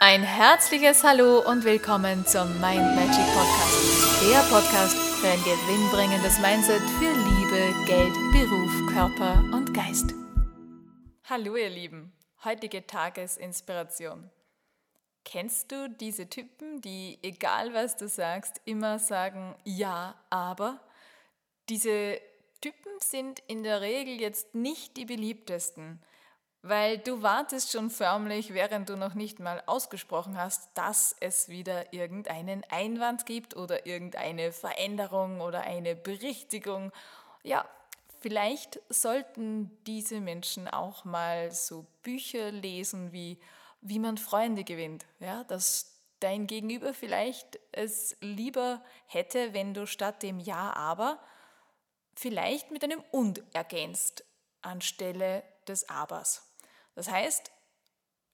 Ein herzliches Hallo und willkommen zum Mind Magic Podcast. Der Podcast für ein gewinnbringendes Mindset für Liebe, Geld, Beruf, Körper und Geist. Hallo ihr Lieben, heutige Tagesinspiration. Kennst du diese Typen, die egal was du sagst, immer sagen ja, aber? Diese Typen sind in der Regel jetzt nicht die beliebtesten. Weil du wartest schon förmlich, während du noch nicht mal ausgesprochen hast, dass es wieder irgendeinen Einwand gibt oder irgendeine Veränderung oder eine Berichtigung. Ja, vielleicht sollten diese Menschen auch mal so Bücher lesen wie Wie man Freunde gewinnt. Ja, dass dein Gegenüber vielleicht es lieber hätte, wenn du statt dem Ja, aber vielleicht mit einem Und ergänzt anstelle des Abers. Das heißt,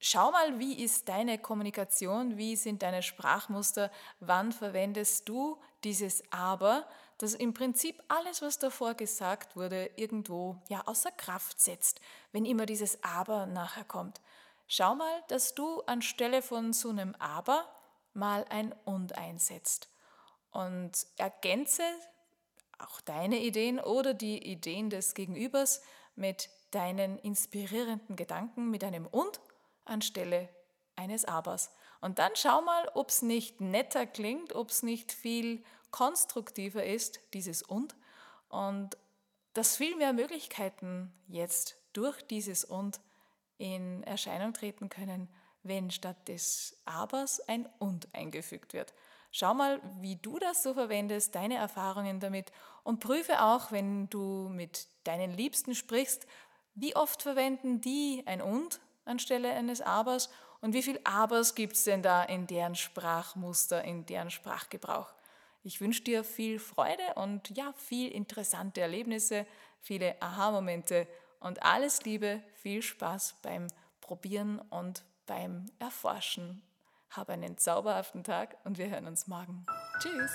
schau mal, wie ist deine Kommunikation, wie sind deine Sprachmuster, wann verwendest du dieses Aber, das im Prinzip alles, was davor gesagt wurde, irgendwo ja außer Kraft setzt, wenn immer dieses Aber nachher kommt. Schau mal, dass du anstelle von so einem Aber mal ein Und einsetzt und ergänze auch deine Ideen oder die Ideen des Gegenübers mit deinen inspirierenden Gedanken mit einem Und anstelle eines Abers. Und dann schau mal, ob es nicht netter klingt, ob es nicht viel konstruktiver ist, dieses Und. Und dass viel mehr Möglichkeiten jetzt durch dieses Und in Erscheinung treten können, wenn statt des Abers ein Und eingefügt wird. Schau mal, wie du das so verwendest, deine Erfahrungen damit und prüfe auch, wenn du mit deinen Liebsten sprichst, wie oft verwenden die ein Und anstelle eines Abers und wie viel Abers gibt es denn da in deren Sprachmuster, in deren Sprachgebrauch? Ich wünsche dir viel Freude und ja, viel interessante Erlebnisse, viele Aha-Momente und alles Liebe, viel Spaß beim Probieren und beim Erforschen. Hab einen zauberhaften Tag und wir hören uns morgen. Tschüss!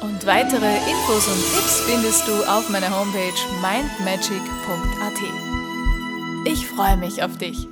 Und weitere Infos und Tipps findest du auf meiner Homepage mindmagic.at. Ich freue mich auf dich.